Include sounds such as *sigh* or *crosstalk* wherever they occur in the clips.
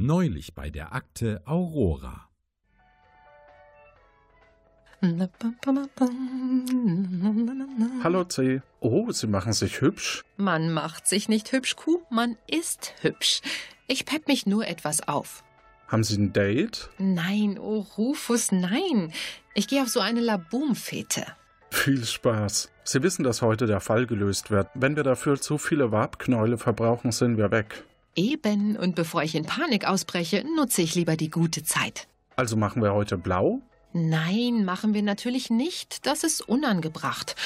Neulich bei der Akte Aurora. Hallo C. Oh, Sie machen sich hübsch. Man macht sich nicht hübsch, Kuh, man ist hübsch. Ich pepp mich nur etwas auf. Haben Sie ein Date? Nein, oh Rufus, nein. Ich gehe auf so eine Laboom-Fete. Viel Spaß. Sie wissen, dass heute der Fall gelöst wird. Wenn wir dafür zu viele Wabknäule verbrauchen, sind wir weg. Eben, und bevor ich in Panik ausbreche, nutze ich lieber die gute Zeit. Also machen wir heute blau? Nein, machen wir natürlich nicht. Das ist unangebracht.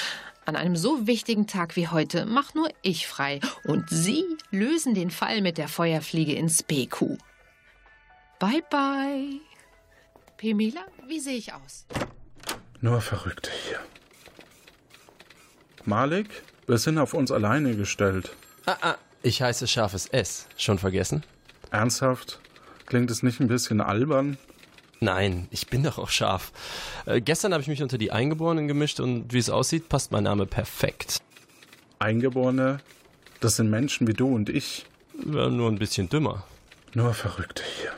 An einem so wichtigen Tag wie heute mach nur ich frei. Und Sie lösen den Fall mit der Feuerfliege ins PQ. Bye bye. Pemela, wie sehe ich aus? Nur Verrückte hier. Malik, wir sind auf uns alleine gestellt. Ah, ah, ich heiße scharfes S. Schon vergessen? Ernsthaft? Klingt es nicht ein bisschen albern? Nein, ich bin doch auch scharf. Äh, gestern habe ich mich unter die Eingeborenen gemischt und wie es aussieht, passt mein Name perfekt. Eingeborene? Das sind Menschen wie du und ich. Ja, nur ein bisschen dümmer. Nur Verrückte hier.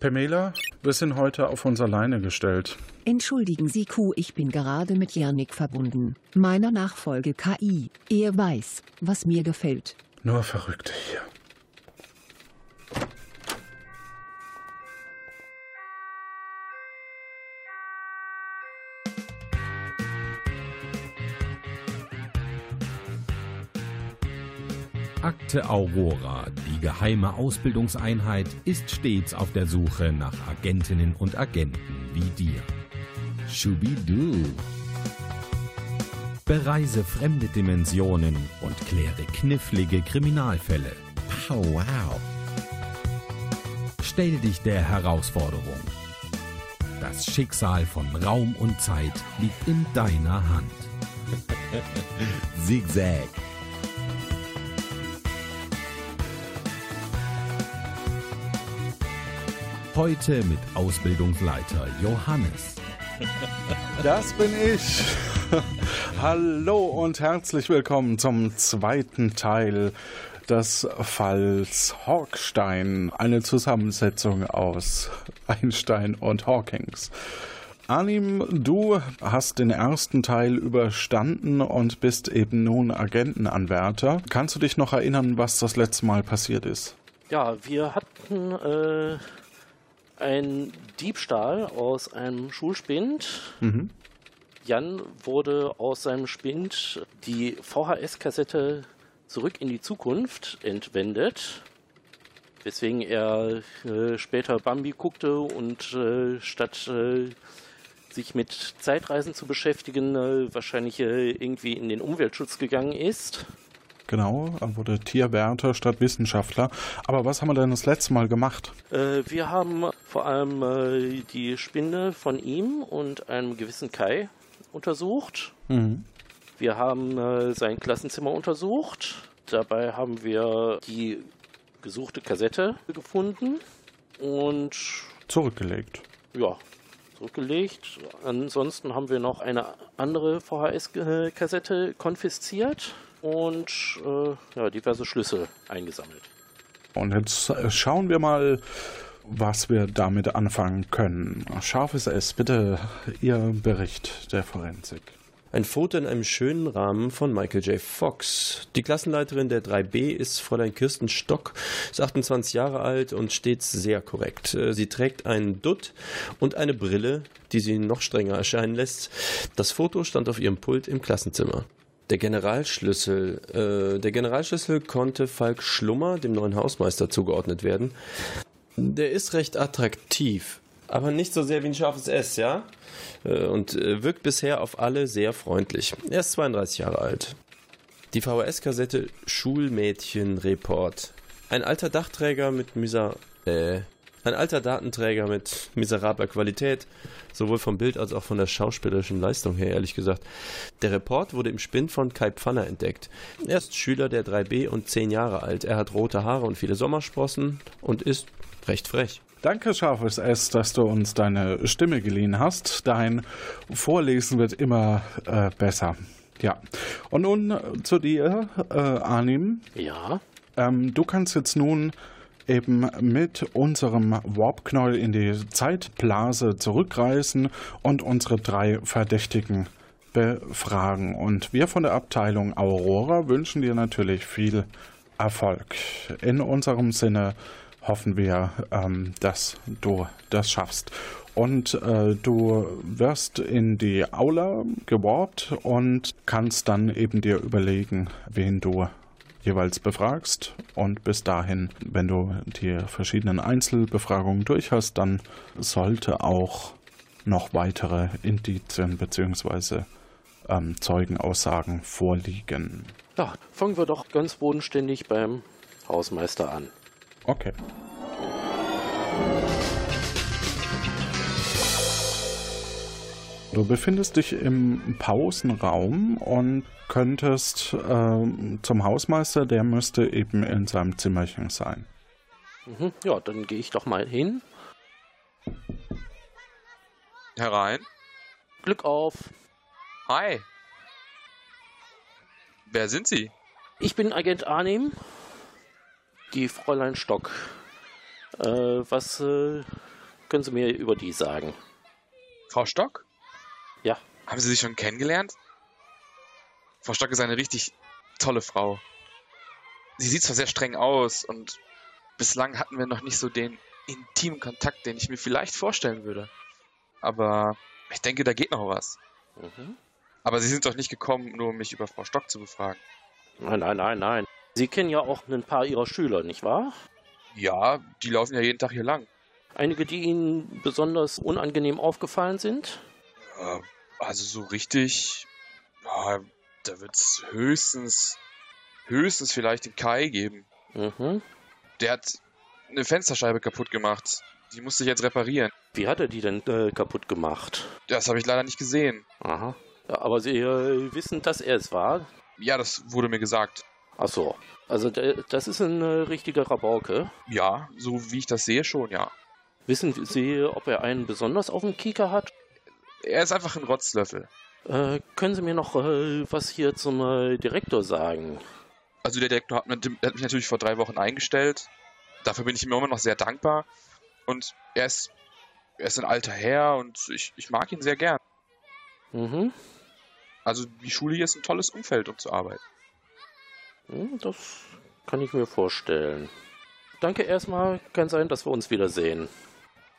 Pamela, wir sind heute auf uns alleine gestellt. Entschuldigen Sie, Q, ich bin gerade mit Janik verbunden. Meiner Nachfolge KI. Er weiß, was mir gefällt. Nur Verrückte hier. Akte Aurora, die geheime Ausbildungseinheit, ist stets auf der Suche nach Agentinnen und Agenten wie dir. Schubidu. Bereise fremde Dimensionen und kläre knifflige Kriminalfälle. Pow wow. Stell dich der Herausforderung. Das Schicksal von Raum und Zeit liegt in deiner Hand. *laughs* Zigzag. Heute mit Ausbildungsleiter Johannes. Das bin ich. *laughs* Hallo und herzlich willkommen zum zweiten Teil des Falls Hawkstein. Eine Zusammensetzung aus Einstein und Hawkins. Anim, du hast den ersten Teil überstanden und bist eben nun Agentenanwärter. Kannst du dich noch erinnern, was das letzte Mal passiert ist? Ja, wir hatten äh, einen Diebstahl aus einem Schulspind. Mhm. Jan wurde aus seinem Spind die VHS-Kassette zurück in die Zukunft entwendet, weswegen er äh, später Bambi guckte und äh, statt äh, sich mit Zeitreisen zu beschäftigen, äh, wahrscheinlich äh, irgendwie in den Umweltschutz gegangen ist. Genau, er wurde Tierwärter statt Wissenschaftler. Aber was haben wir denn das letzte Mal gemacht? Äh, wir haben vor allem äh, die Spinne von ihm und einem gewissen Kai untersucht. Mhm. Wir haben äh, sein Klassenzimmer untersucht. Dabei haben wir die gesuchte Kassette gefunden und Zurückgelegt. ja, zurückgelegt. Ansonsten haben wir noch eine andere VHS-Kassette konfisziert und äh, ja, diverse Schlüssel eingesammelt. Und jetzt äh, schauen wir mal, was wir damit anfangen können. Scharfes S, bitte Ihr Bericht der Forensik. Ein Foto in einem schönen Rahmen von Michael J. Fox. Die Klassenleiterin der 3b ist Fräulein Kirsten Stock, ist 28 Jahre alt und stets sehr korrekt. Äh, Sie trägt einen Dutt und eine Brille, die sie noch strenger erscheinen lässt. Das Foto stand auf ihrem Pult im Klassenzimmer. Der Generalschlüssel. Äh, der Generalschlüssel konnte Falk Schlummer, dem neuen Hausmeister, zugeordnet werden. Der ist recht attraktiv, aber nicht so sehr wie ein scharfes S, ja? Äh, und äh, wirkt bisher auf alle sehr freundlich. Er ist 32 Jahre alt. Die VHS-Kassette Schulmädchen-Report. Ein alter Dachträger mit miser... Äh, ein alter Datenträger mit miserabler Qualität, sowohl vom Bild als auch von der schauspielerischen Leistung her, ehrlich gesagt. Der Report wurde im Spind von Kai Pfanner entdeckt. Er ist Schüler der 3b und 10 Jahre alt. Er hat rote Haare und viele Sommersprossen und ist recht frech. Danke, Scharfes S, dass du uns deine Stimme geliehen hast. Dein Vorlesen wird immer äh, besser. Ja. Und nun zu dir, äh, Arnim. Ja. Ähm, du kannst jetzt nun eben mit unserem Warp-Knäuel in die Zeitblase zurückreisen und unsere drei Verdächtigen befragen. Und wir von der Abteilung Aurora wünschen dir natürlich viel Erfolg. In unserem Sinne hoffen wir, ähm, dass du das schaffst. Und äh, du wirst in die Aula gewarpt und kannst dann eben dir überlegen, wen du jeweils befragst. Und bis dahin, wenn du die verschiedenen Einzelbefragungen durch hast, dann sollte auch noch weitere Indizien bzw. Ähm, Zeugenaussagen vorliegen. Ja, fangen wir doch ganz bodenständig beim Hausmeister an. Okay. Du befindest dich im Pausenraum und könntest äh, zum Hausmeister, der müsste eben in seinem Zimmerchen sein. Mhm, ja, dann gehe ich doch mal hin. Herein. Glück auf. Hi. Wer sind Sie? Ich bin Agent Arnim. Die Fräulein Stock. Äh, was äh, können Sie mir über die sagen? Frau Stock? Ja. Haben Sie sich schon kennengelernt? Frau Stock ist eine richtig tolle Frau. Sie sieht zwar sehr streng aus und bislang hatten wir noch nicht so den intimen Kontakt, den ich mir vielleicht vorstellen würde. Aber ich denke, da geht noch was. Mhm. Aber Sie sind doch nicht gekommen, nur um mich über Frau Stock zu befragen. Nein, nein, nein, nein. Sie kennen ja auch ein paar Ihrer Schüler, nicht wahr? Ja, die laufen ja jeden Tag hier lang. Einige, die Ihnen besonders unangenehm aufgefallen sind? Ja, also so richtig, ja, da wird es höchstens, höchstens vielleicht den Kai geben. Mhm. Der hat eine Fensterscheibe kaputt gemacht. Die musste ich jetzt reparieren. Wie hat er die denn äh, kaputt gemacht? Das habe ich leider nicht gesehen. Aha. Aber Sie äh, wissen, dass er es war? Ja, das wurde mir gesagt. Ach so. Also das ist ein äh, richtiger Rabauke. Ja, so wie ich das sehe schon, ja. Wissen Sie, ob er einen besonders auf dem Kieker hat? Er ist einfach ein Rotzlöffel. Äh, können Sie mir noch äh, was hier zum äh, Direktor sagen? Also der Direktor hat, hat mich natürlich vor drei Wochen eingestellt. Dafür bin ich ihm immer noch sehr dankbar. Und er ist, er ist ein alter Herr und ich, ich mag ihn sehr gern. Mhm. Also die Schule hier ist ein tolles Umfeld, um zu arbeiten. Hm, Das kann ich mir vorstellen. Danke erstmal. Kann sein, dass wir uns wiedersehen.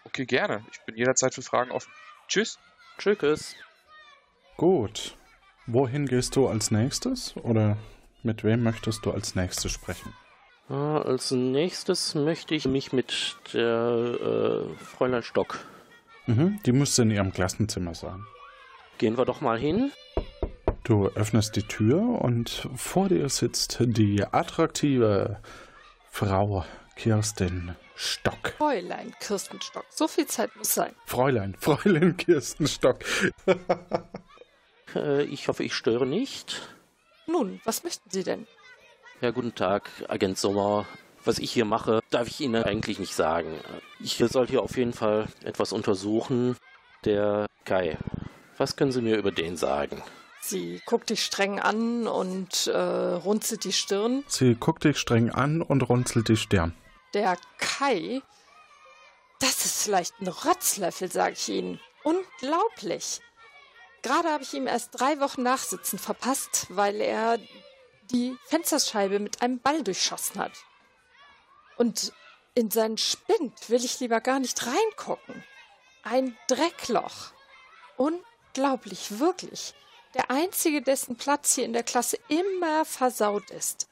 Okay, gerne. Ich bin jederzeit für Fragen offen. Tschüss. Tschüss. Gut. Wohin gehst du als nächstes? Oder mit wem möchtest du als nächstes sprechen? Äh, als nächstes möchte ich mich mit der äh, Fräulein Stock. Mhm, die müsste in ihrem Klassenzimmer sein. Gehen wir doch mal hin. Du öffnest die Tür und vor dir sitzt die attraktive Frau Kirstin Stock. Fräulein Kirstenstock. So viel Zeit muss sein. Fräulein, *laughs* Fräulein Kirsten Stock. Äh, ich hoffe, ich störe nicht. Nun, was möchten Sie denn? Ja, guten Tag, Agent Sommer. Was ich hier mache, darf ich Ihnen eigentlich nicht sagen. Ich soll hier auf jeden Fall etwas untersuchen. Der Kai. Was können Sie mir über den sagen? Sie guckt dich streng an und äh, runzelt die Stirn. Sie guckt dich streng an und runzelt die Stirn. Der Kai, das ist vielleicht ein Rotzlöffel, sage ich Ihnen. Unglaublich. Gerade habe ich ihm erst drei Wochen Nachsitzen verpasst, weil er die Fensterscheibe mit einem Ball durchschossen hat. Und in seinen Spind will ich lieber gar nicht reingucken. Ein Dreckloch. Unglaublich, wirklich. Der einzige, dessen Platz hier in der Klasse immer versaut ist.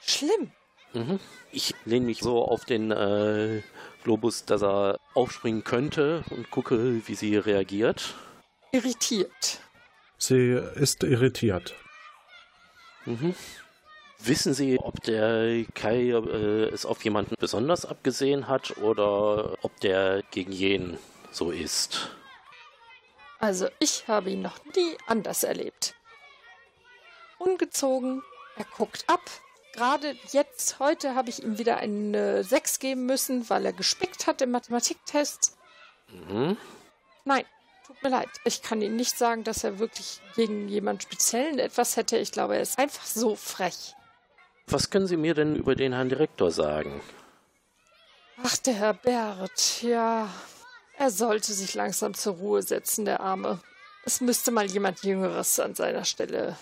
Schlimm. Mhm. Ich lehne mich so auf den äh, Globus, dass er aufspringen könnte und gucke, wie sie reagiert. Irritiert. Sie ist irritiert. Mhm. Wissen Sie, ob der Kai äh, es auf jemanden besonders abgesehen hat oder ob der gegen jeden so ist? Also ich habe ihn noch nie anders erlebt. Ungezogen, er guckt ab. Gerade jetzt, heute, habe ich ihm wieder eine 6 geben müssen, weil er gespickt hat im Mathematiktest. Mhm. Nein, tut mir leid. Ich kann Ihnen nicht sagen, dass er wirklich gegen jemanden Speziellen etwas hätte. Ich glaube, er ist einfach so frech. Was können Sie mir denn über den Herrn Direktor sagen? Ach, der Herr Bert, ja. Er sollte sich langsam zur Ruhe setzen, der Arme. Es müsste mal jemand Jüngeres an seiner Stelle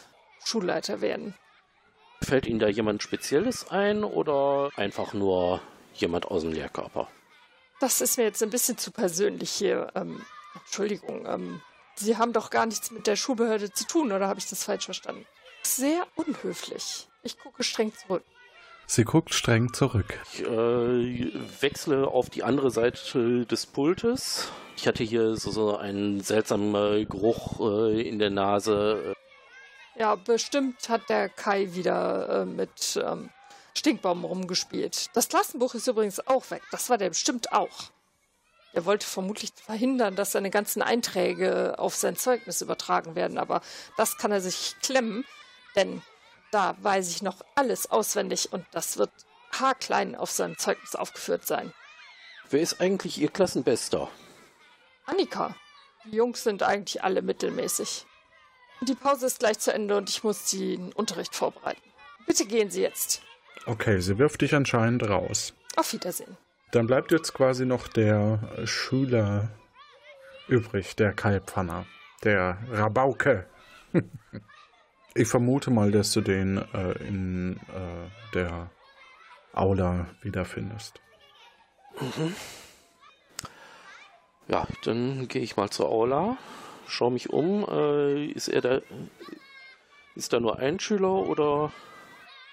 Schulleiter werden. Fällt Ihnen da jemand Spezielles ein oder einfach nur jemand aus dem Lehrkörper? Das ist mir jetzt ein bisschen zu persönlich hier. Ähm, Entschuldigung, ähm, Sie haben doch gar nichts mit der Schulbehörde zu tun, oder habe ich das falsch verstanden? Sehr unhöflich. Ich gucke streng zurück. Sie guckt streng zurück. Ich äh, wechsle auf die andere Seite des Pultes. Ich hatte hier so, so einen seltsamen äh, Geruch äh, in der Nase. Ja, bestimmt hat der Kai wieder äh, mit ähm, Stinkbaum rumgespielt. Das Klassenbuch ist übrigens auch weg. Das war der bestimmt auch. Er wollte vermutlich verhindern, dass seine ganzen Einträge auf sein Zeugnis übertragen werden, aber das kann er sich klemmen, denn da weiß ich noch alles auswendig und das wird haarklein auf seinem Zeugnis aufgeführt sein. Wer ist eigentlich Ihr Klassenbester? Annika. Die Jungs sind eigentlich alle mittelmäßig. Die Pause ist gleich zu Ende und ich muss den Unterricht vorbereiten. Bitte gehen Sie jetzt. Okay, sie wirft dich anscheinend raus. Auf Wiedersehen. Dann bleibt jetzt quasi noch der Schüler übrig, der Kalbfanner, der Rabauke. *laughs* ich vermute mal, dass du den äh, in äh, der Aula wiederfindest. Mhm. Ja, dann gehe ich mal zur Aula, schaue mich um. Äh, ist er da? Ist da nur ein Schüler oder?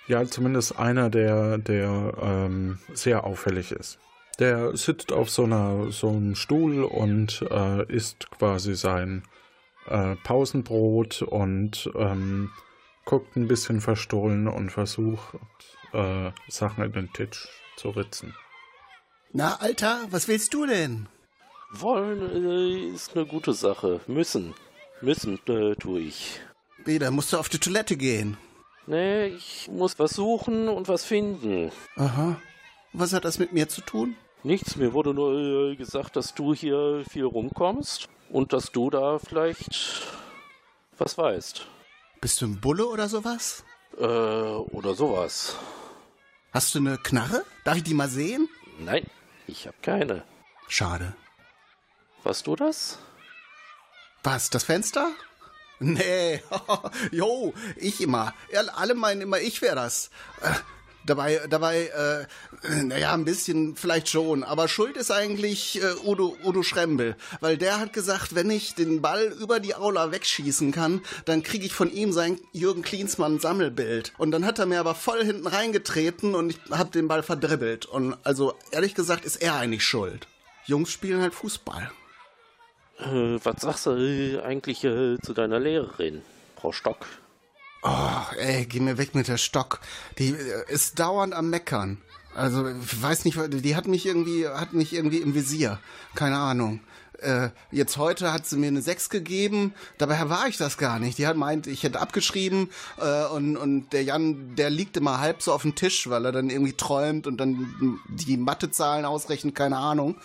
Ja, zumindest einer, der, der ähm, sehr auffällig ist. Der sitzt auf so, einer, so einem Stuhl und äh, isst quasi sein äh, Pausenbrot und ähm, guckt ein bisschen verstohlen und versucht, äh, Sachen in den Tisch zu ritzen. Na, Alter, was willst du denn? Wollen äh, ist eine gute Sache. Müssen. Müssen äh, tue ich. Wieder musst du auf die Toilette gehen. Nee, ich muss was suchen und was finden. Aha. Was hat das mit mir zu tun? Nichts, mir wurde nur äh, gesagt, dass du hier viel rumkommst und dass du da vielleicht was weißt. Bist du ein Bulle oder sowas? Äh, oder sowas. Hast du eine Knarre? Darf ich die mal sehen? Nein, ich habe keine. Schade. Warst du das? Was, das Fenster? Nee, *laughs* jo, ich immer. Alle meinen immer, ich wäre das. Äh, dabei, dabei, äh, naja, ein bisschen vielleicht schon. Aber schuld ist eigentlich äh, Udo, Udo Schrembel. Weil der hat gesagt, wenn ich den Ball über die Aula wegschießen kann, dann kriege ich von ihm sein Jürgen Klinsmann Sammelbild. Und dann hat er mir aber voll hinten reingetreten und ich habe den Ball verdribbelt. Und also, ehrlich gesagt, ist er eigentlich schuld. Jungs spielen halt Fußball. Äh, was sagst du eigentlich äh, zu deiner Lehrerin, Frau Stock? Oh, ey, geh mir weg mit der Stock. Die äh, ist dauernd am Meckern. Also, ich weiß nicht, die hat mich irgendwie, hat mich irgendwie im Visier. Keine Ahnung. Äh, jetzt heute hat sie mir eine 6 gegeben, dabei war ich das gar nicht. Die hat meint, ich hätte abgeschrieben äh, und, und der Jan, der liegt immer halb so auf dem Tisch, weil er dann irgendwie träumt und dann die Mathezahlen ausrechnet, keine Ahnung.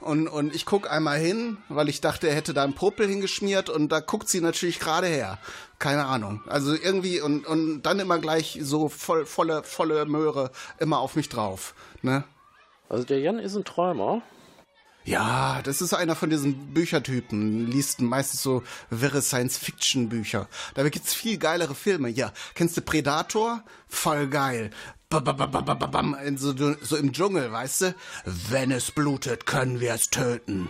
Und, und ich guck einmal hin, weil ich dachte, er hätte da einen Popel hingeschmiert und da guckt sie natürlich gerade her. Keine Ahnung. Also irgendwie und, und dann immer gleich so voll, volle, volle Möhre immer auf mich drauf. Ne? Also der Jan ist ein Träumer. Ja, das ist einer von diesen Büchertypen. Liest meistens so wirre Science-Fiction-Bücher. Dabei gibt's viel geilere Filme. Ja, kennst du Predator? Voll geil. Bam, so, so im Dschungel, weißt du? Wenn es blutet, können wir es töten.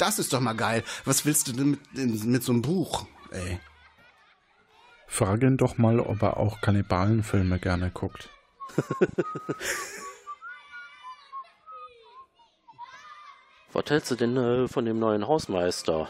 Das ist doch mal geil. Was willst du denn mit, mit so einem Buch, ey? Frag ihn doch mal, ob er auch Kannibalenfilme gerne guckt. *laughs* Was hältst du denn äh, von dem neuen Hausmeister?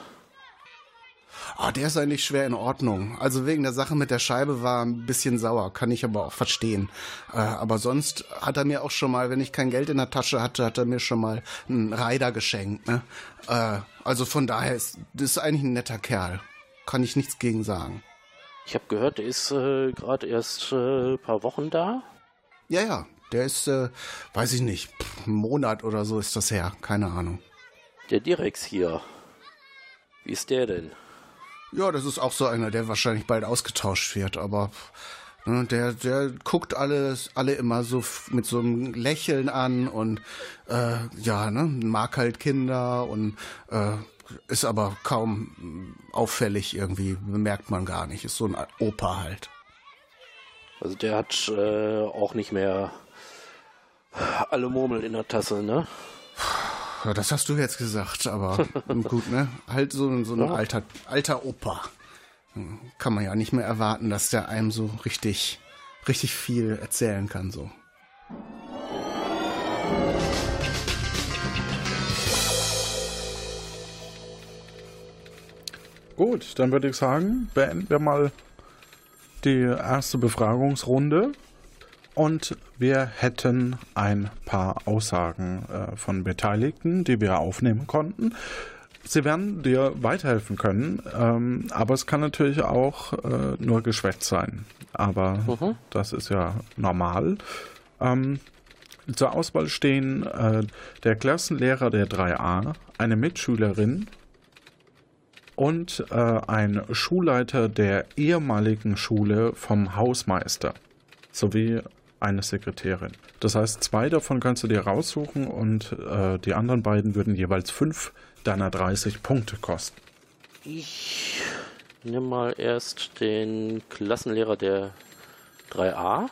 Ah, der ist eigentlich schwer in Ordnung. Also wegen der Sache mit der Scheibe war ein bisschen sauer, kann ich aber auch verstehen. Äh, aber sonst hat er mir auch schon mal, wenn ich kein Geld in der Tasche hatte, hat er mir schon mal einen Reiter geschenkt. Ne? Äh, also von daher ist das ist eigentlich ein netter Kerl. Kann ich nichts gegen sagen. Ich habe gehört, der ist äh, gerade erst ein äh, paar Wochen da. Ja, ja. Der ist, äh, weiß ich nicht, einen Monat oder so ist das her. Keine Ahnung. Der Direx hier. Wie ist der denn? Ja, das ist auch so einer, der wahrscheinlich bald ausgetauscht wird, aber ne, der, der guckt alles, alle immer so mit so einem Lächeln an und äh, ja, ne, mag halt Kinder und äh, ist aber kaum auffällig irgendwie, bemerkt man gar nicht. Ist so ein Opa halt. Also der hat äh, auch nicht mehr alle Murmeln in der Tasse, ne? Ja, das hast du jetzt gesagt, aber *laughs* gut, ne? Halt so, so ein ja. alter, alter Opa. Kann man ja nicht mehr erwarten, dass der einem so richtig, richtig viel erzählen kann, so. Gut, dann würde ich sagen, beenden wir mal die erste Befragungsrunde. Und wir hätten ein paar Aussagen äh, von Beteiligten, die wir aufnehmen konnten. Sie werden dir weiterhelfen können, ähm, aber es kann natürlich auch äh, nur Geschwätz sein. Aber mhm. das ist ja normal. Ähm, zur Auswahl stehen äh, der Klassenlehrer der 3a, eine Mitschülerin und äh, ein Schulleiter der ehemaligen Schule vom Hausmeister sowie eine Sekretärin. Das heißt, zwei davon kannst du dir raussuchen und äh, die anderen beiden würden jeweils fünf deiner 30 Punkte kosten. Ich nehme mal erst den Klassenlehrer der 3a.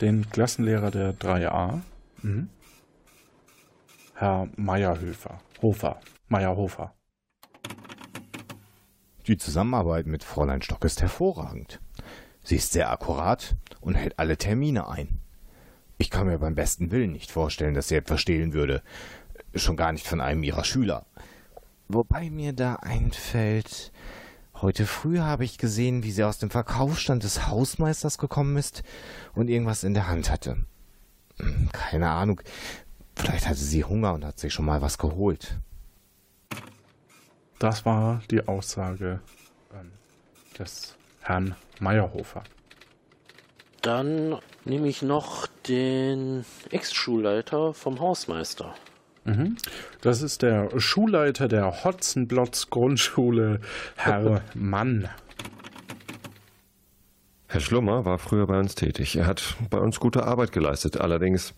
Den Klassenlehrer der 3a. Mhm. Herr Meyerhöfer. Hofer. Meyerhofer. Die Zusammenarbeit mit Fräulein Stock ist hervorragend. Sie ist sehr akkurat und hält alle Termine ein. Ich kann mir beim besten Willen nicht vorstellen, dass sie etwas stehlen würde. Schon gar nicht von einem ihrer Schüler. Wobei mir da einfällt, heute früh habe ich gesehen, wie sie aus dem Verkaufsstand des Hausmeisters gekommen ist und irgendwas in der Hand hatte. Hm, keine Ahnung. Vielleicht hatte sie Hunger und hat sich schon mal was geholt. Das war die Aussage ähm, des Herrn Meyerhofer. Dann nehme ich noch den Ex-Schulleiter vom Hausmeister. Mhm. Das ist der Schulleiter der Hotzenblotz Grundschule, Herr *laughs* Mann. Herr Schlummer war früher bei uns tätig. Er hat bei uns gute Arbeit geleistet. Allerdings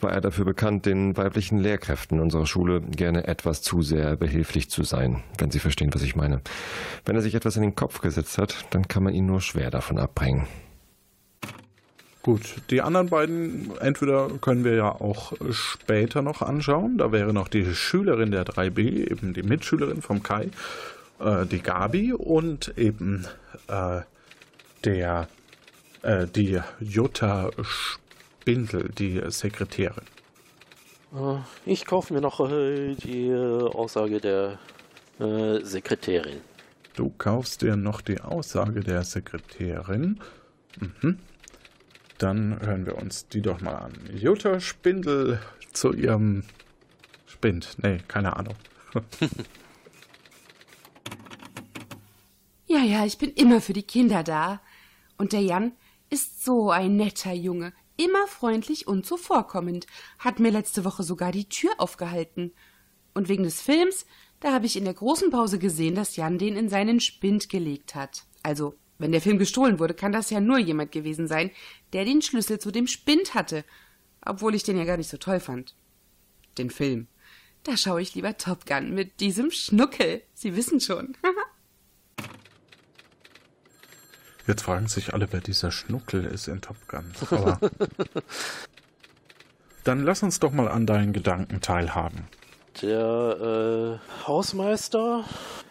war er dafür bekannt, den weiblichen Lehrkräften unserer Schule gerne etwas zu sehr behilflich zu sein, wenn Sie verstehen, was ich meine. Wenn er sich etwas in den Kopf gesetzt hat, dann kann man ihn nur schwer davon abbringen. Gut, die anderen beiden, entweder können wir ja auch später noch anschauen. Da wäre noch die Schülerin der 3b, eben die Mitschülerin vom Kai, äh, die Gabi und eben äh, der äh, die Jutta Spindel, die Sekretärin. Äh, ich kaufe mir noch äh, die äh, Aussage der Sekretärin. Du kaufst dir noch die Aussage der Sekretärin. Mhm. Dann hören wir uns die doch mal an. Jutta Spindel zu ihrem Spind. Nee, keine Ahnung. *laughs* ja, ja, ich bin immer für die Kinder da. Und der Jan, ist so ein netter Junge, immer freundlich und zuvorkommend, hat mir letzte Woche sogar die Tür aufgehalten. Und wegen des Films, da habe ich in der großen Pause gesehen, dass Jan den in seinen Spind gelegt hat. Also, wenn der Film gestohlen wurde, kann das ja nur jemand gewesen sein, der den Schlüssel zu dem Spind hatte, obwohl ich den ja gar nicht so toll fand. Den Film. Da schaue ich lieber Top Gun mit diesem Schnuckel. Sie wissen schon. *laughs* Jetzt fragen sich alle, wer dieser Schnuckel ist in Top Gun. *laughs* Aber dann lass uns doch mal an deinen Gedanken teilhaben. Der äh, Hausmeister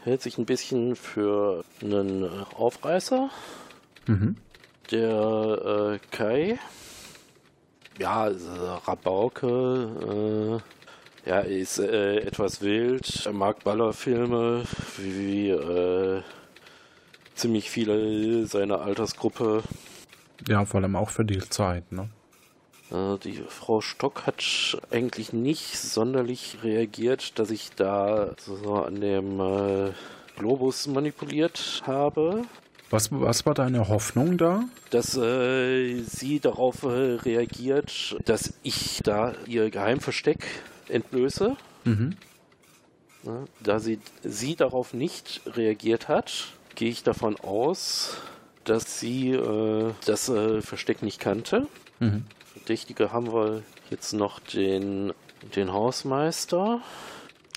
hält sich ein bisschen für einen Aufreißer. Mhm. Der äh, Kai, ja, Rabauke, äh, ja, ist äh, etwas wild, er mag Ballerfilme wie äh, ziemlich viele seiner Altersgruppe. Ja, vor allem auch für die Zeit, ne? Äh, die Frau Stock hat eigentlich nicht sonderlich reagiert, dass ich da so an dem äh, Globus manipuliert habe. Was, was war deine Hoffnung da? Dass äh, sie darauf äh, reagiert, dass ich da ihr Geheimversteck entblöße. Mhm. Ne? Da sie, sie darauf nicht reagiert hat, gehe ich davon aus, dass sie äh, das äh, Versteck nicht kannte. Mhm. Verdächtige haben wir jetzt noch den, den Hausmeister.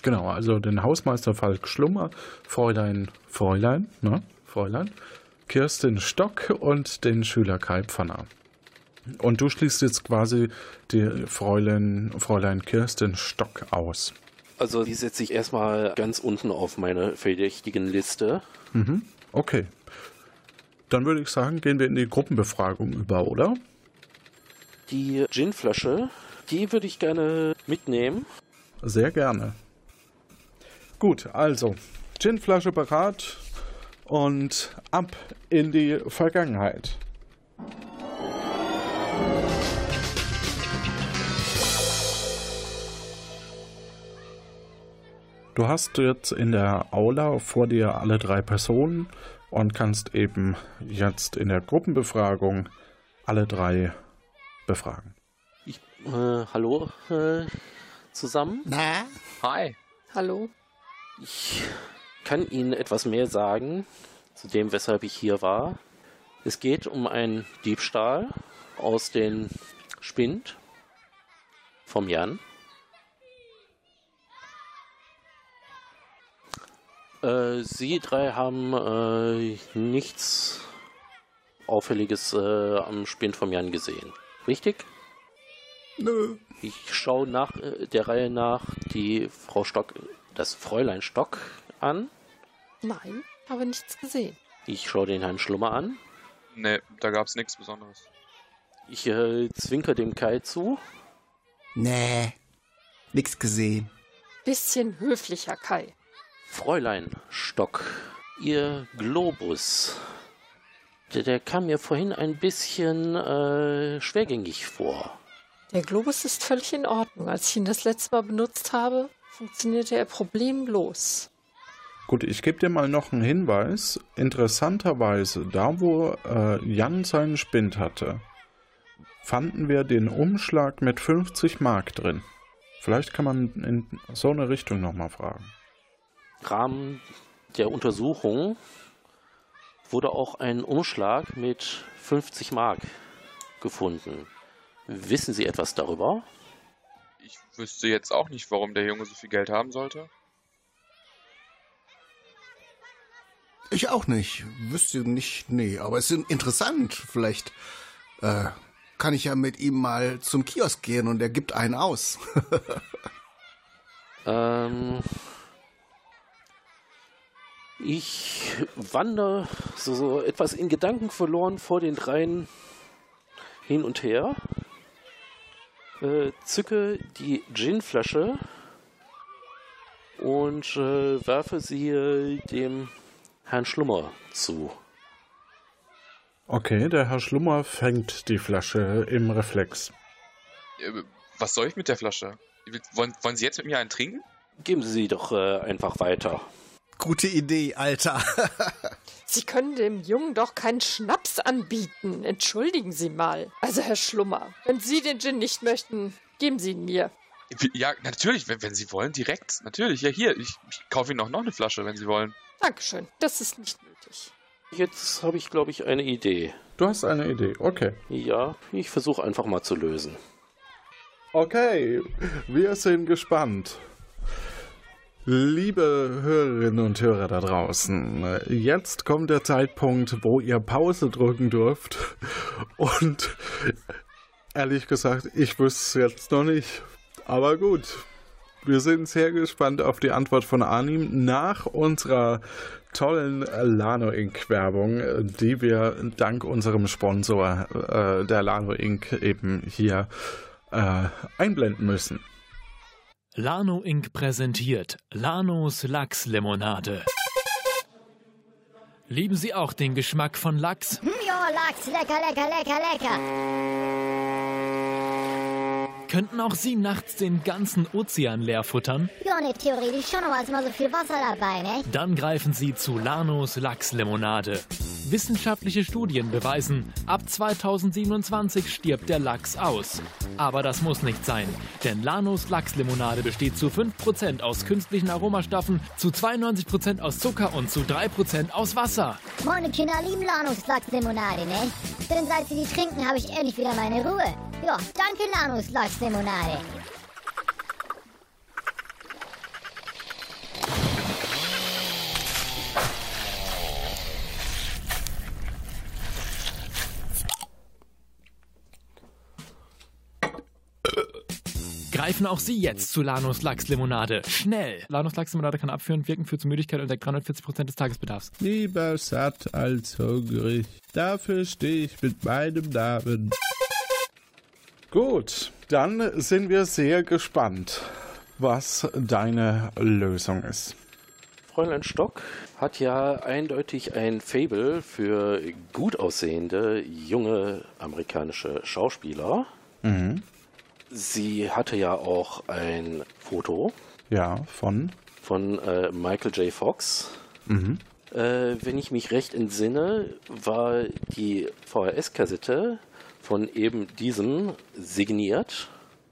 Genau, also den Hausmeister Falk Schlummer, Fräulein, Fräulein, ne? Fräulein, Kirstin Stock und den Schüler Kai Pfanner. Und du schließt jetzt quasi die Fräulein, Fräulein Kirstin Stock aus. Also die setze ich erstmal ganz unten auf meine verdächtigen Liste. Mhm. Okay. Dann würde ich sagen, gehen wir in die Gruppenbefragung über, oder? Die Ginflasche, die würde ich gerne mitnehmen. Sehr gerne. Gut, also Ginflasche parat und ab in die Vergangenheit. Du hast jetzt in der Aula vor dir alle drei Personen und kannst eben jetzt in der Gruppenbefragung alle drei befragen. Ich, äh, hallo äh, zusammen. Na? Hi. Hallo? Ich kann Ihnen etwas mehr sagen zu dem, weshalb ich hier war. Es geht um einen Diebstahl aus den Spind vom Jan. Äh, Sie drei haben äh, nichts Auffälliges äh, am Spind vom Jan gesehen. Richtig? Nö. Ich schaue nach äh, der Reihe nach die Frau Stock, das Fräulein Stock an. Nein, habe nichts gesehen. Ich schaue den Herrn Schlummer an. Ne, da gab's nichts Besonderes. Ich äh, zwinker dem Kai zu. Nee. Nix gesehen. Bisschen höflicher, Kai. Fräulein Stock, Ihr Globus, der, der kam mir vorhin ein bisschen äh, schwergängig vor. Der Globus ist völlig in Ordnung. Als ich ihn das letzte Mal benutzt habe, funktionierte er problemlos. Gut, ich gebe dir mal noch einen Hinweis. Interessanterweise, da wo äh, Jan seinen Spind hatte, fanden wir den Umschlag mit 50 Mark drin. Vielleicht kann man in so eine Richtung nochmal fragen. Rahmen der Untersuchung wurde auch ein Umschlag mit 50 Mark gefunden. Wissen Sie etwas darüber? Ich wüsste jetzt auch nicht, warum der Junge so viel Geld haben sollte. Ich auch nicht. Wüsste nicht, nee. Aber es ist interessant. Vielleicht äh, kann ich ja mit ihm mal zum Kiosk gehen und er gibt einen aus. *laughs* ähm, ich wandere so, so etwas in Gedanken verloren vor den dreien hin und her, äh, zücke die Ginflasche und äh, werfe sie dem Herrn Schlummer zu. Okay, der Herr Schlummer fängt die Flasche im Reflex. Äh, Was soll ich mit der Flasche? Wollen, wollen Sie jetzt mit mir einen trinken? Geben Sie sie doch äh, einfach weiter. Gute Idee, Alter. *laughs* Sie können dem Jungen doch keinen Schnaps anbieten. Entschuldigen Sie mal. Also, Herr Schlummer, wenn Sie den Gin nicht möchten, geben Sie ihn mir. Ja, natürlich, wenn, wenn Sie wollen, direkt. Natürlich, ja hier, ich, ich kaufe Ihnen auch noch eine Flasche, wenn Sie wollen. Dankeschön, das ist nicht nötig. Jetzt habe ich, glaube ich, eine Idee. Du hast eine Idee, okay. Ja, ich versuche einfach mal zu lösen. Okay, wir sind gespannt. Liebe Hörerinnen und Hörer da draußen, jetzt kommt der Zeitpunkt, wo ihr Pause drücken dürft. Und ehrlich gesagt, ich wüsste es jetzt noch nicht. Aber gut, wir sind sehr gespannt auf die Antwort von Arnim nach unserer tollen Lano Inc. Werbung, die wir dank unserem Sponsor äh, der Lano Inc. eben hier äh, einblenden müssen. Lano Inc. präsentiert Lanos Lachslimonade. Lieben Sie auch den Geschmack von Lachs? Ja, Lachs, lecker, lecker, lecker, lecker. Könnten auch Sie nachts den ganzen Ozean leer futtern? Ja, ne, theoretisch schon, aber ist immer so viel Wasser dabei, ne? Dann greifen Sie zu Lanos Lachslimonade. Wissenschaftliche Studien beweisen, ab 2027 stirbt der Lachs aus. Aber das muss nicht sein, denn Lanos Lachslimonade besteht zu 5% aus künstlichen Aromastoffen, zu 92% aus Zucker und zu 3% aus Wasser. Meine Kinder lieben Lanus Lachslimonade, ne? Denn seit sie die trinken, habe ich endlich wieder meine Ruhe. Ja, danke Lanus Lachslimonade. Greifen auch Sie jetzt zu Lanus Lachslimonade. Schnell! Lanus Lachslimonade kann abführen, wirken, führt zu Müdigkeit und deckt 340% des Tagesbedarfs. Lieber satt als hungrig. Dafür stehe ich mit meinem Namen. Gut, dann sind wir sehr gespannt, was deine Lösung ist. Fräulein Stock hat ja eindeutig ein Fable für gut aussehende junge amerikanische Schauspieler. Mhm. Sie hatte ja auch ein Foto Ja, von? von äh, Michael J. Fox. Mhm. Äh, wenn ich mich recht entsinne, war die VHS-Kassette von eben diesem signiert.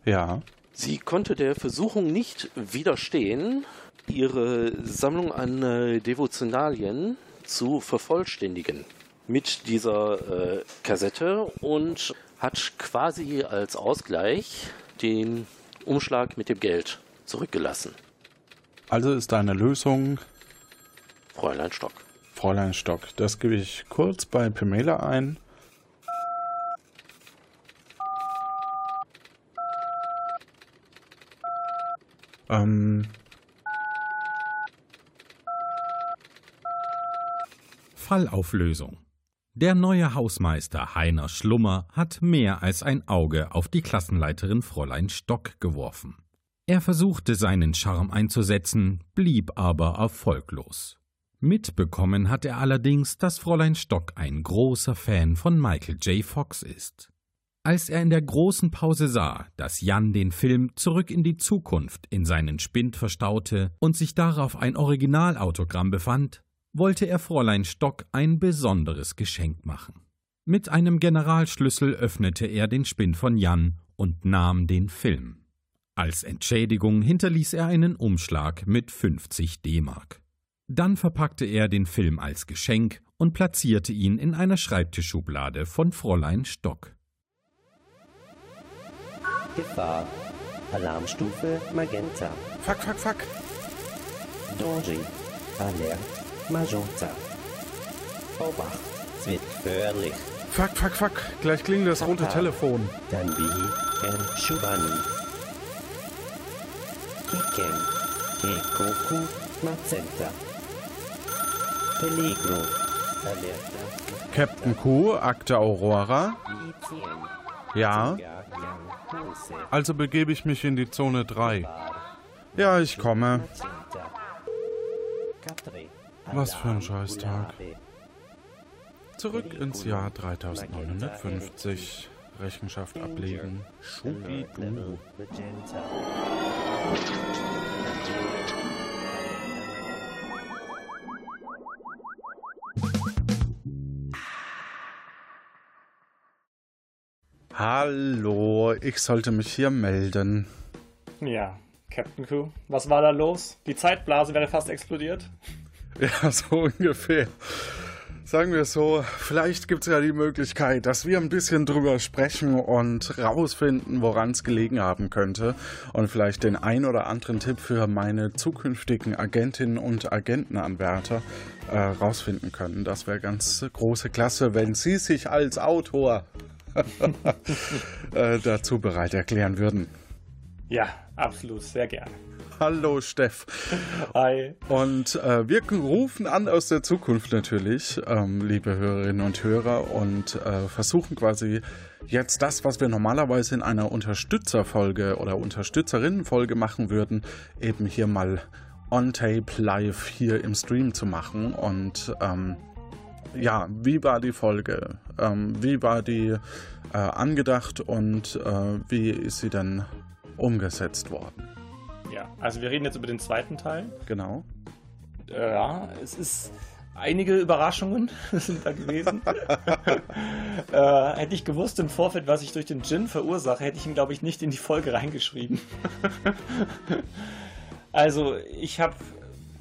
Ja. Sie konnte der Versuchung nicht widerstehen, ihre Sammlung an äh, Devotionalien zu vervollständigen mit dieser äh, Kassette und hat quasi als Ausgleich den Umschlag mit dem Geld zurückgelassen. Also ist deine Lösung Fräulein Stock. Fräulein Stock. Das gebe ich kurz bei Pamela ein. Ähm, Fallauflösung. Der neue Hausmeister Heiner Schlummer hat mehr als ein Auge auf die Klassenleiterin Fräulein Stock geworfen. Er versuchte seinen Charme einzusetzen, blieb aber erfolglos. Mitbekommen hat er allerdings, dass Fräulein Stock ein großer Fan von Michael J. Fox ist. Als er in der großen Pause sah, dass Jan den Film Zurück in die Zukunft in seinen Spind verstaute und sich darauf ein Originalautogramm befand, wollte er Fräulein Stock ein besonderes Geschenk machen. Mit einem Generalschlüssel öffnete er den Spind von Jan und nahm den Film. Als Entschädigung hinterließ er einen Umschlag mit 50 D-Mark. Dann verpackte er den Film als Geschenk und platzierte ihn in einer Schreibtischschublade von Fräulein Stock. Gefahr. Alarmstufe Magenta. Fuck, fuck, fuck. Danger. Alert. Magenta. Obacht. Es wird gefährlich. Fuck, fuck, fuck. Gleich klingelt das rote. Telefon. Danbi. En Shubani. Kiken. Kekoku. Magenta. Peligro. Alerta. Captain Q, Akte Aurora. Ja. Also begebe ich mich in die Zone 3. Ja, ich komme. Was für ein Scheißtag. Zurück ins Jahr 3950. Rechenschaft ablegen. Schubidu. Hallo, ich sollte mich hier melden. Ja, Captain Q, was war da los? Die Zeitblase wäre fast explodiert. Ja, *laughs* so ungefähr. Sagen wir so, vielleicht gibt es ja die Möglichkeit, dass wir ein bisschen drüber sprechen und rausfinden, woran es gelegen haben könnte und vielleicht den ein oder anderen Tipp für meine zukünftigen Agentinnen und Agentenanwärter äh, rausfinden können. Das wäre ganz große Klasse, wenn Sie sich als Autor *laughs* äh, dazu bereit erklären würden. Ja, absolut, sehr gerne. Hallo Steff. Hi. Und äh, wir rufen an aus der Zukunft natürlich, ähm, liebe Hörerinnen und Hörer, und äh, versuchen quasi jetzt das, was wir normalerweise in einer Unterstützerfolge oder Unterstützerinnenfolge machen würden, eben hier mal on tape live hier im Stream zu machen. Und ähm, ja, wie war die Folge? Ähm, wie war die äh, angedacht und äh, wie ist sie dann umgesetzt worden? Ja, also wir reden jetzt über den zweiten Teil. Genau. Ja, es ist einige Überraschungen *laughs* sind da gewesen. *laughs* äh, hätte ich gewusst im Vorfeld, was ich durch den Gin verursache, hätte ich ihn, glaube ich, nicht in die Folge reingeschrieben. *laughs* also, ich habe,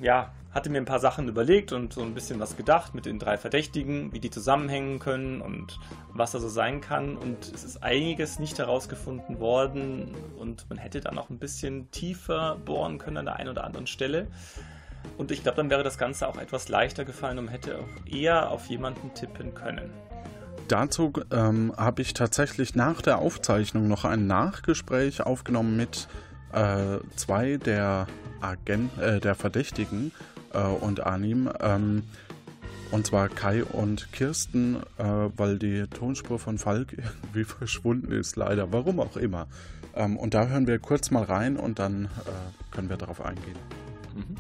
ja, hatte mir ein paar Sachen überlegt und so ein bisschen was gedacht mit den drei Verdächtigen, wie die zusammenhängen können und was da so sein kann. Und es ist einiges nicht herausgefunden worden und man hätte da noch ein bisschen tiefer bohren können an der einen oder anderen Stelle. Und ich glaube, dann wäre das Ganze auch etwas leichter gefallen und hätte auch eher auf jemanden tippen können. Dazu ähm, habe ich tatsächlich nach der Aufzeichnung noch ein Nachgespräch aufgenommen mit äh, zwei der Agent, äh, der Verdächtigen äh, und Anim. Ähm, und zwar Kai und Kirsten, äh, weil die Tonspur von Falk *laughs* irgendwie verschwunden ist, leider. Warum auch immer. Ähm, und da hören wir kurz mal rein und dann äh, können wir darauf eingehen. Mhm.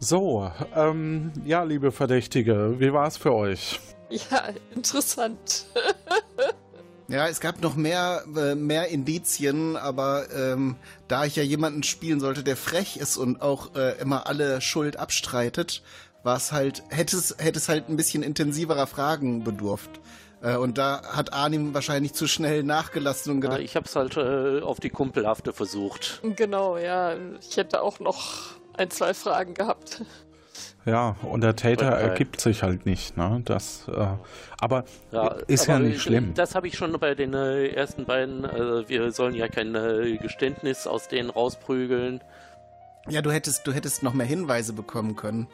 So, ähm, ja, liebe Verdächtige, wie war es für euch? Ja, interessant. *laughs* Ja, es gab noch mehr, äh, mehr Indizien, aber ähm, da ich ja jemanden spielen sollte, der frech ist und auch äh, immer alle Schuld abstreitet, war es halt, hätte es, hätte es halt ein bisschen intensiverer Fragen bedurft. Äh, und da hat Arnim wahrscheinlich zu schnell nachgelassen und gedacht. Ja, ich hab's halt äh, auf die Kumpelhafte versucht. Genau, ja. Ich hätte auch noch ein, zwei Fragen gehabt. Ja, und der Täter okay. ergibt sich halt nicht, ne? Das, äh, aber ja, ist aber ja nicht schlimm. Das habe ich schon bei den äh, ersten beiden. Also wir sollen ja kein äh, Geständnis aus denen rausprügeln. Ja, du hättest, du hättest noch mehr Hinweise bekommen können.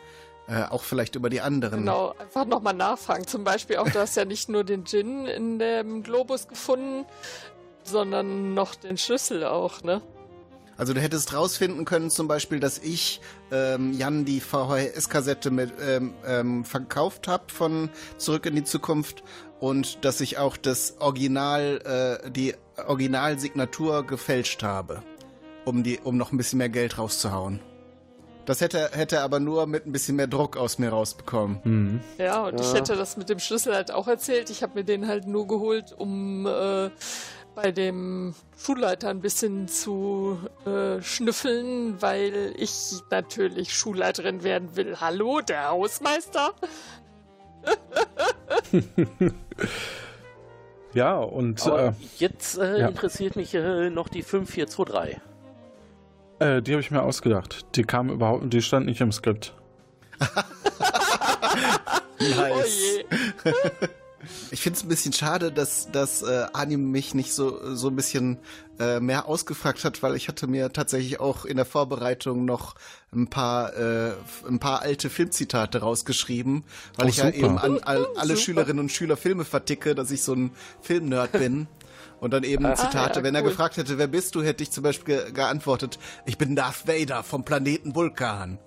Äh, auch vielleicht über die anderen. Genau, einfach nochmal nachfragen. Zum Beispiel auch, du hast ja nicht nur den Gin in dem Globus gefunden, sondern noch den Schlüssel auch, ne? Also du hättest rausfinden können zum Beispiel, dass ich ähm, Jan die VHS-Kassette mit ähm, ähm, verkauft habe von Zurück in die Zukunft und dass ich auch das Original, äh, die Originalsignatur gefälscht habe, um die, um noch ein bisschen mehr Geld rauszuhauen. Das hätte, hätte aber nur mit ein bisschen mehr Druck aus mir rausbekommen. Mhm. Ja, und ja. ich hätte das mit dem Schlüssel halt auch erzählt. Ich habe mir den halt nur geholt, um äh, bei dem Schulleiter ein bisschen zu äh, schnüffeln, weil ich natürlich Schulleiterin werden will. Hallo, der Hausmeister? *laughs* ja, und äh, jetzt äh, ja. interessiert mich äh, noch die 5423. Äh, die habe ich mir ausgedacht. Die kam überhaupt, die stand nicht im Skript. *laughs* nice. Oh je. *laughs* Ich finde es ein bisschen schade, dass, dass äh, Anim mich nicht so, so ein bisschen äh, mehr ausgefragt hat, weil ich hatte mir tatsächlich auch in der Vorbereitung noch ein paar, äh, ein paar alte Filmzitate rausgeschrieben, weil oh, ich super. ja eben an all, alle Schülerinnen und Schüler Filme verticke, dass ich so ein Filmnerd bin. Und dann eben ah, Zitate. Ja, Wenn er gefragt hätte, wer bist du, hätte ich zum Beispiel ge geantwortet, ich bin Darth Vader vom Planeten Vulkan.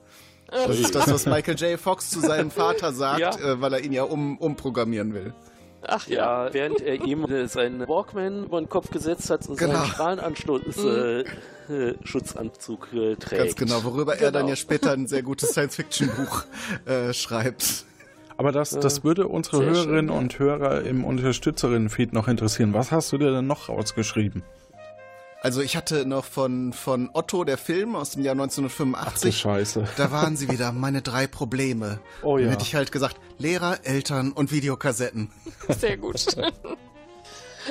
Das ist das, was *laughs* Michael J. Fox zu seinem Vater sagt, ja. äh, weil er ihn ja um, umprogrammieren will. Ach ja. ja. Während er ihm äh, seinen Walkman über den Kopf gesetzt hat und genau. seinen Strahlenanschluss-Schutzanzug mhm. äh, äh, trägt. Ganz genau, worüber genau. er dann genau. ja später ein sehr *laughs* gutes Science-Fiction-Buch äh, schreibt. Aber das, das würde unsere sehr Hörerinnen schön, und Hörer im Unterstützerinnen-Feed noch interessieren. Was hast du dir denn noch rausgeschrieben? Also ich hatte noch von, von Otto, der Film aus dem Jahr 1985. Ach Scheiße. Da waren sie wieder, meine drei Probleme. Oh ja. Dann hätte ich halt gesagt, Lehrer, Eltern und Videokassetten. *laughs* Sehr gut.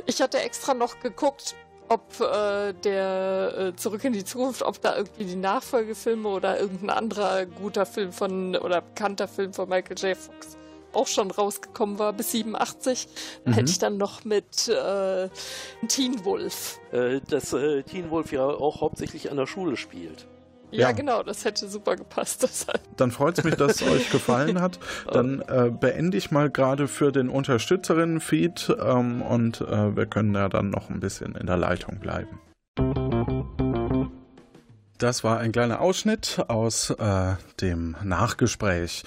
Ich hatte extra noch geguckt, ob äh, der äh, Zurück in die Zukunft, ob da irgendwie die Nachfolgefilme oder irgendein anderer guter Film von oder bekannter Film von Michael J. Fox auch schon rausgekommen war, bis 87. Da mhm. hätte ich dann noch mit äh, Teen Wolf. Äh, dass äh, Teen Wolf ja auch hauptsächlich an der Schule spielt. Ja, ja, genau, das hätte super gepasst. *laughs* Deshalb. Dann freut es mich, dass es euch gefallen hat. *laughs* Dann äh, beende ich mal gerade für den Unterstützerinnen-Feed ähm, und äh, wir können ja dann noch ein bisschen in der Leitung bleiben. Das war ein kleiner Ausschnitt aus äh, dem Nachgespräch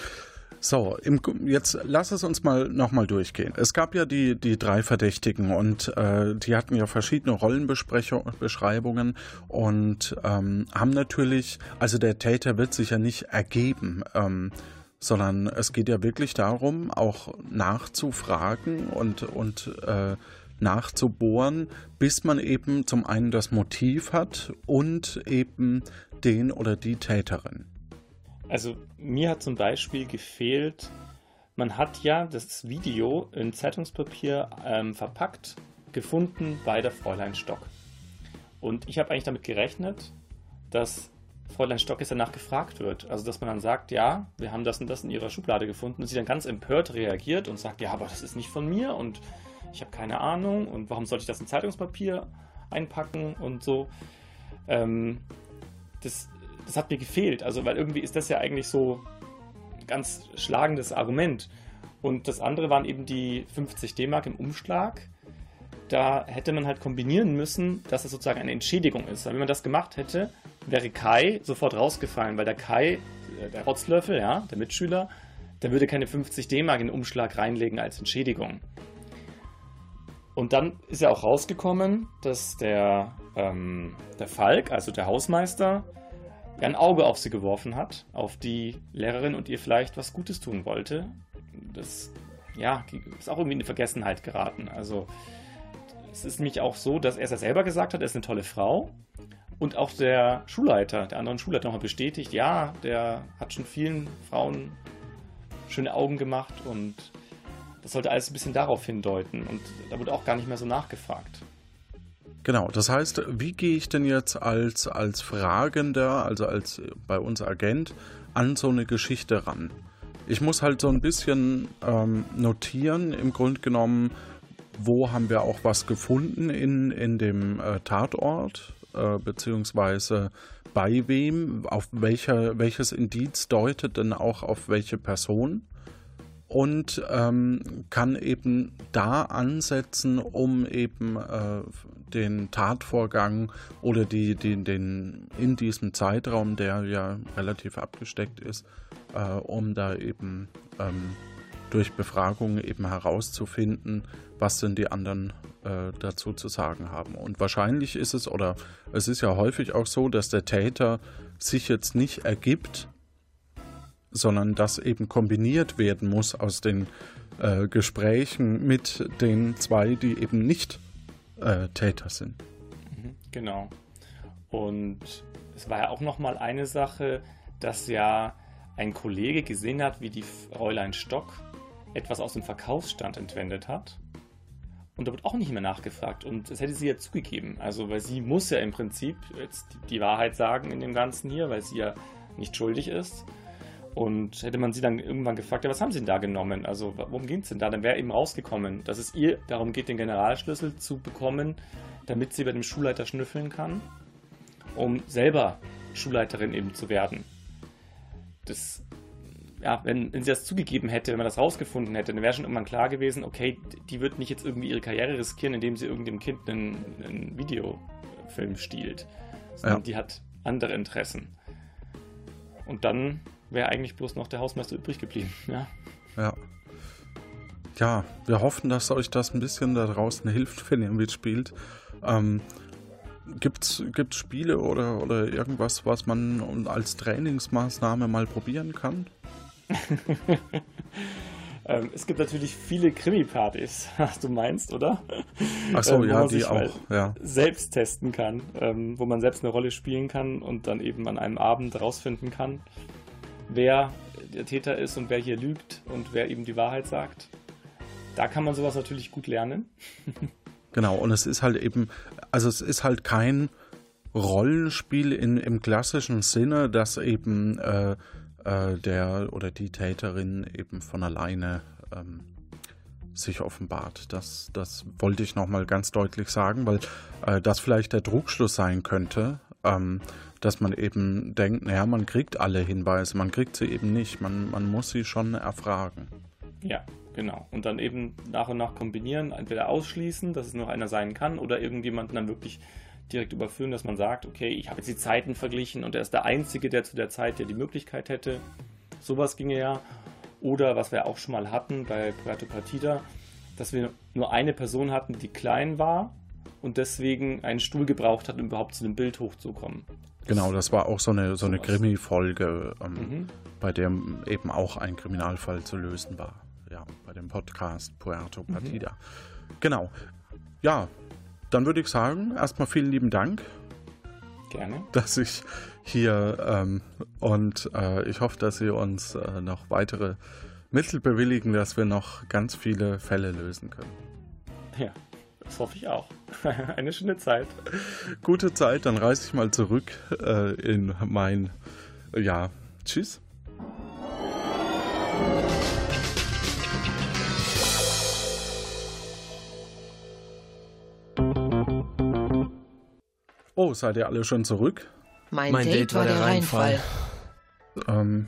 so, im, jetzt lass es uns mal nochmal durchgehen. Es gab ja die, die drei Verdächtigen und äh, die hatten ja verschiedene Rollenbeschreibungen und ähm, haben natürlich, also der Täter wird sich ja nicht ergeben, ähm, sondern es geht ja wirklich darum, auch nachzufragen und, und äh, nachzubohren, bis man eben zum einen das Motiv hat und eben den oder die Täterin. Also mir hat zum Beispiel gefehlt, man hat ja das Video in Zeitungspapier ähm, verpackt gefunden bei der Fräulein Stock. Und ich habe eigentlich damit gerechnet, dass Fräulein Stock jetzt danach gefragt wird. Also, dass man dann sagt, ja, wir haben das und das in ihrer Schublade gefunden und sie dann ganz empört reagiert und sagt, ja, aber das ist nicht von mir und ich habe keine Ahnung und warum sollte ich das in Zeitungspapier einpacken und so. Ähm, das, das hat mir gefehlt. Also, weil irgendwie ist das ja eigentlich so ein ganz schlagendes Argument. Und das andere waren eben die 50 D-Mark im Umschlag. Da hätte man halt kombinieren müssen, dass es sozusagen eine Entschädigung ist. Weil wenn man das gemacht hätte, wäre Kai sofort rausgefallen, weil der Kai, äh, der Rotzlöffel, ja, der Mitschüler, der würde keine 50 D-Mark in den Umschlag reinlegen als Entschädigung. Und dann ist ja auch rausgekommen, dass der, ähm, der Falk, also der Hausmeister, ja ein Auge auf sie geworfen hat, auf die Lehrerin und ihr vielleicht was Gutes tun wollte. Das ja, ist auch irgendwie in Vergessenheit geraten. Also es ist nämlich auch so, dass er es ja selber gesagt hat, er ist eine tolle Frau. Und auch der Schulleiter, der anderen Schulleiter nochmal bestätigt, ja, der hat schon vielen Frauen schöne Augen gemacht und das sollte alles ein bisschen darauf hindeuten. Und da wurde auch gar nicht mehr so nachgefragt. Genau, das heißt, wie gehe ich denn jetzt als, als Fragender, also als bei uns Agent, an so eine Geschichte ran? Ich muss halt so ein bisschen ähm, notieren, im Grunde genommen, wo haben wir auch was gefunden in, in dem äh, Tatort, äh, beziehungsweise bei wem, auf welcher, welches Indiz deutet denn auch auf welche Person und ähm, kann eben da ansetzen, um eben äh, den Tatvorgang oder die, die, den in diesem Zeitraum, der ja relativ abgesteckt ist, äh, um da eben ähm, durch Befragung eben herauszufinden, was denn die anderen äh, dazu zu sagen haben. Und wahrscheinlich ist es, oder es ist ja häufig auch so, dass der Täter sich jetzt nicht ergibt, sondern das eben kombiniert werden muss aus den äh, Gesprächen mit den zwei, die eben nicht äh, Täter sind. Mhm, genau. Und es war ja auch noch mal eine Sache, dass ja ein Kollege gesehen hat, wie die Fräulein Stock etwas aus dem Verkaufsstand entwendet hat. Und da wird auch nicht mehr nachgefragt. Und das hätte sie ja zugegeben. Also, weil sie muss ja im Prinzip jetzt die Wahrheit sagen in dem Ganzen hier, weil sie ja nicht schuldig ist. Und hätte man sie dann irgendwann gefragt, ja, was haben sie denn da genommen? Also, worum ging es denn da? Dann wäre eben rausgekommen, dass es ihr darum geht, den Generalschlüssel zu bekommen, damit sie bei dem Schulleiter schnüffeln kann, um selber Schulleiterin eben zu werden. Das ja, wenn, wenn sie das zugegeben hätte, wenn man das rausgefunden hätte, dann wäre schon irgendwann klar gewesen, okay, die wird nicht jetzt irgendwie ihre Karriere riskieren, indem sie irgendeinem Kind einen, einen Videofilm stiehlt. Sondern ja. die hat andere Interessen. Und dann wäre eigentlich bloß noch der Hausmeister übrig geblieben, *laughs* ja. Ja. Ja, wir hoffen, dass euch das ein bisschen da draußen hilft, *laughs* wenn ihr mitspielt. Ähm, Gibt es Spiele oder, oder irgendwas, was man als Trainingsmaßnahme mal probieren kann? *laughs* ähm, es gibt natürlich viele Krimi-Partys, was du meinst, oder? Ach so, ähm, ja, die auch, ja. Selbst testen kann, ähm, wo man selbst eine Rolle spielen kann und dann eben an einem Abend rausfinden kann, wer der Täter ist und wer hier lügt und wer eben die Wahrheit sagt. Da kann man sowas natürlich gut lernen. *laughs* genau, und es ist halt eben, also es ist halt kein Rollenspiel in, im klassischen Sinne, dass eben äh, äh, der oder die Täterin eben von alleine ähm, sich offenbart. Das, das wollte ich nochmal ganz deutlich sagen, weil äh, das vielleicht der Druckschluss sein könnte, ähm, dass man eben denkt, naja, man kriegt alle Hinweise, man kriegt sie eben nicht, man, man muss sie schon erfragen. Ja, genau. Und dann eben nach und nach kombinieren, entweder ausschließen, dass es noch einer sein kann, oder irgendjemanden dann wirklich direkt überführen, dass man sagt, okay, ich habe jetzt die Zeiten verglichen und er ist der Einzige, der zu der Zeit ja die Möglichkeit hätte. Sowas ginge ja. Oder was wir auch schon mal hatten bei Puerto Partida, dass wir nur eine Person hatten, die klein war und deswegen einen Stuhl gebraucht hat, um überhaupt zu dem Bild hochzukommen. Genau, das war auch so eine, so eine Krimi-Folge, ähm, mhm. bei der eben auch ein Kriminalfall zu lösen war. Ja, bei dem Podcast Puerto mhm. Partida. Mhm. Genau. Ja, dann würde ich sagen, erstmal vielen lieben Dank. Gerne. Dass ich hier. Ähm, und äh, ich hoffe, dass Sie uns äh, noch weitere Mittel bewilligen, dass wir noch ganz viele Fälle lösen können. Ja, das hoffe ich auch. *laughs* Eine schöne Zeit. Gute Zeit, dann reise ich mal zurück äh, in mein. Ja, tschüss. Oh, seid ihr alle schon zurück? Mein, mein Date, Date, war der Reinfall. Ähm.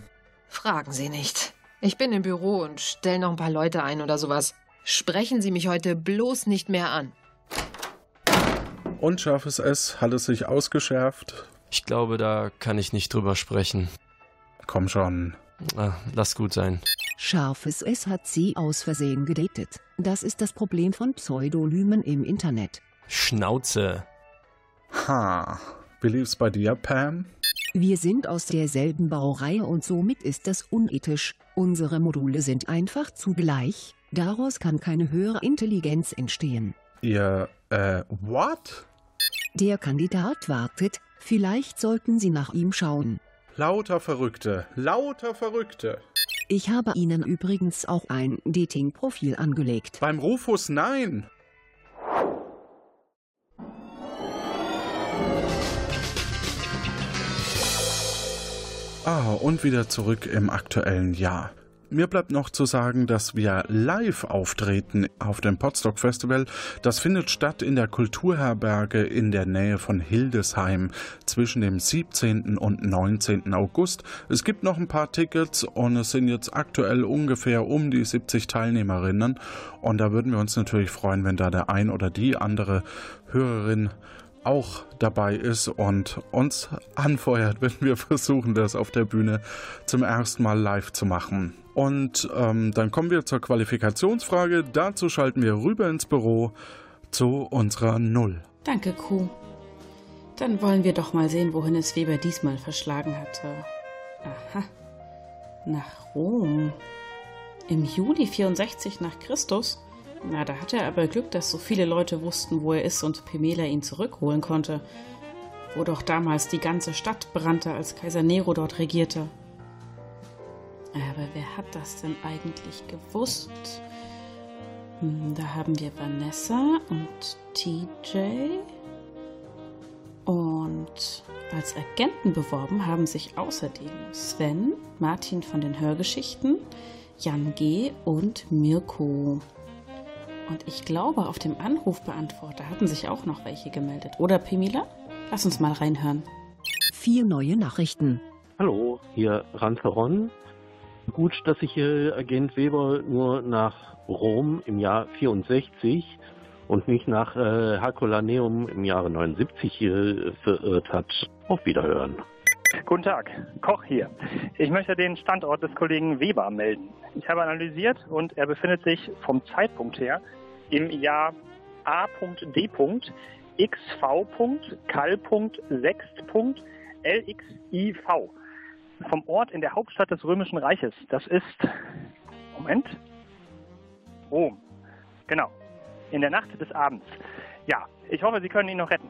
Fragen Sie nicht. Ich bin im Büro und stelle noch ein paar Leute ein oder sowas. Sprechen Sie mich heute bloß nicht mehr an. Und scharfes S, hat es sich ausgeschärft? Ich glaube, da kann ich nicht drüber sprechen. Komm schon. Ah, lass gut sein. Scharfes S hat sie aus Versehen gedatet. Das ist das Problem von Pseudonymen im Internet. Schnauze. Ha. Wie lief's bei dir, Pam? Wir sind aus derselben Baureihe und somit ist das unethisch. Unsere Module sind einfach zugleich. Daraus kann keine höhere Intelligenz entstehen. Ihr, äh, what? Der Kandidat wartet. Vielleicht sollten Sie nach ihm schauen. Lauter Verrückte, lauter Verrückte. Ich habe Ihnen übrigens auch ein Dating-Profil angelegt. Beim Rufus nein. Ah, und wieder zurück im aktuellen Jahr. Mir bleibt noch zu sagen, dass wir live auftreten auf dem Podstock Festival. Das findet statt in der Kulturherberge in der Nähe von Hildesheim zwischen dem 17. und 19. August. Es gibt noch ein paar Tickets und es sind jetzt aktuell ungefähr um die 70 Teilnehmerinnen. Und da würden wir uns natürlich freuen, wenn da der ein oder die andere Hörerin auch dabei ist und uns anfeuert, wenn wir versuchen, das auf der Bühne zum ersten Mal live zu machen. Und ähm, dann kommen wir zur Qualifikationsfrage. Dazu schalten wir rüber ins Büro zu unserer Null. Danke, Kuh. Dann wollen wir doch mal sehen, wohin es Weber diesmal verschlagen hatte. Aha. Nach Rom. Im Juli 64 nach Christus. Na, da hatte er aber Glück, dass so viele Leute wussten, wo er ist und Pemela ihn zurückholen konnte, wo doch damals die ganze Stadt brannte, als Kaiser Nero dort regierte. Aber wer hat das denn eigentlich gewusst? Hm, da haben wir Vanessa und TJ. Und als Agenten beworben haben sich außerdem Sven, Martin von den Hörgeschichten, Jan G. und Mirko. Und ich glaube, auf dem Anrufbeantworter hatten sich auch noch welche gemeldet. Oder, Pemila? Lass uns mal reinhören. Vier neue Nachrichten. Hallo, hier Ranzeron. Gut, dass sich hier Agent Weber nur nach Rom im Jahr 64 und nicht nach äh, Herculaneum im Jahre 79 äh, verirrt hat. Auf Wiederhören. Guten Tag, Koch hier. Ich möchte den Standort des Kollegen Weber melden. Ich habe analysiert und er befindet sich vom Zeitpunkt her im Jahr A.D. XV.Kal.6.LXIV. Vom Ort in der Hauptstadt des Römischen Reiches. Das ist. Moment. Rom. Genau. In der Nacht des Abends. Ja, ich hoffe, Sie können ihn noch retten.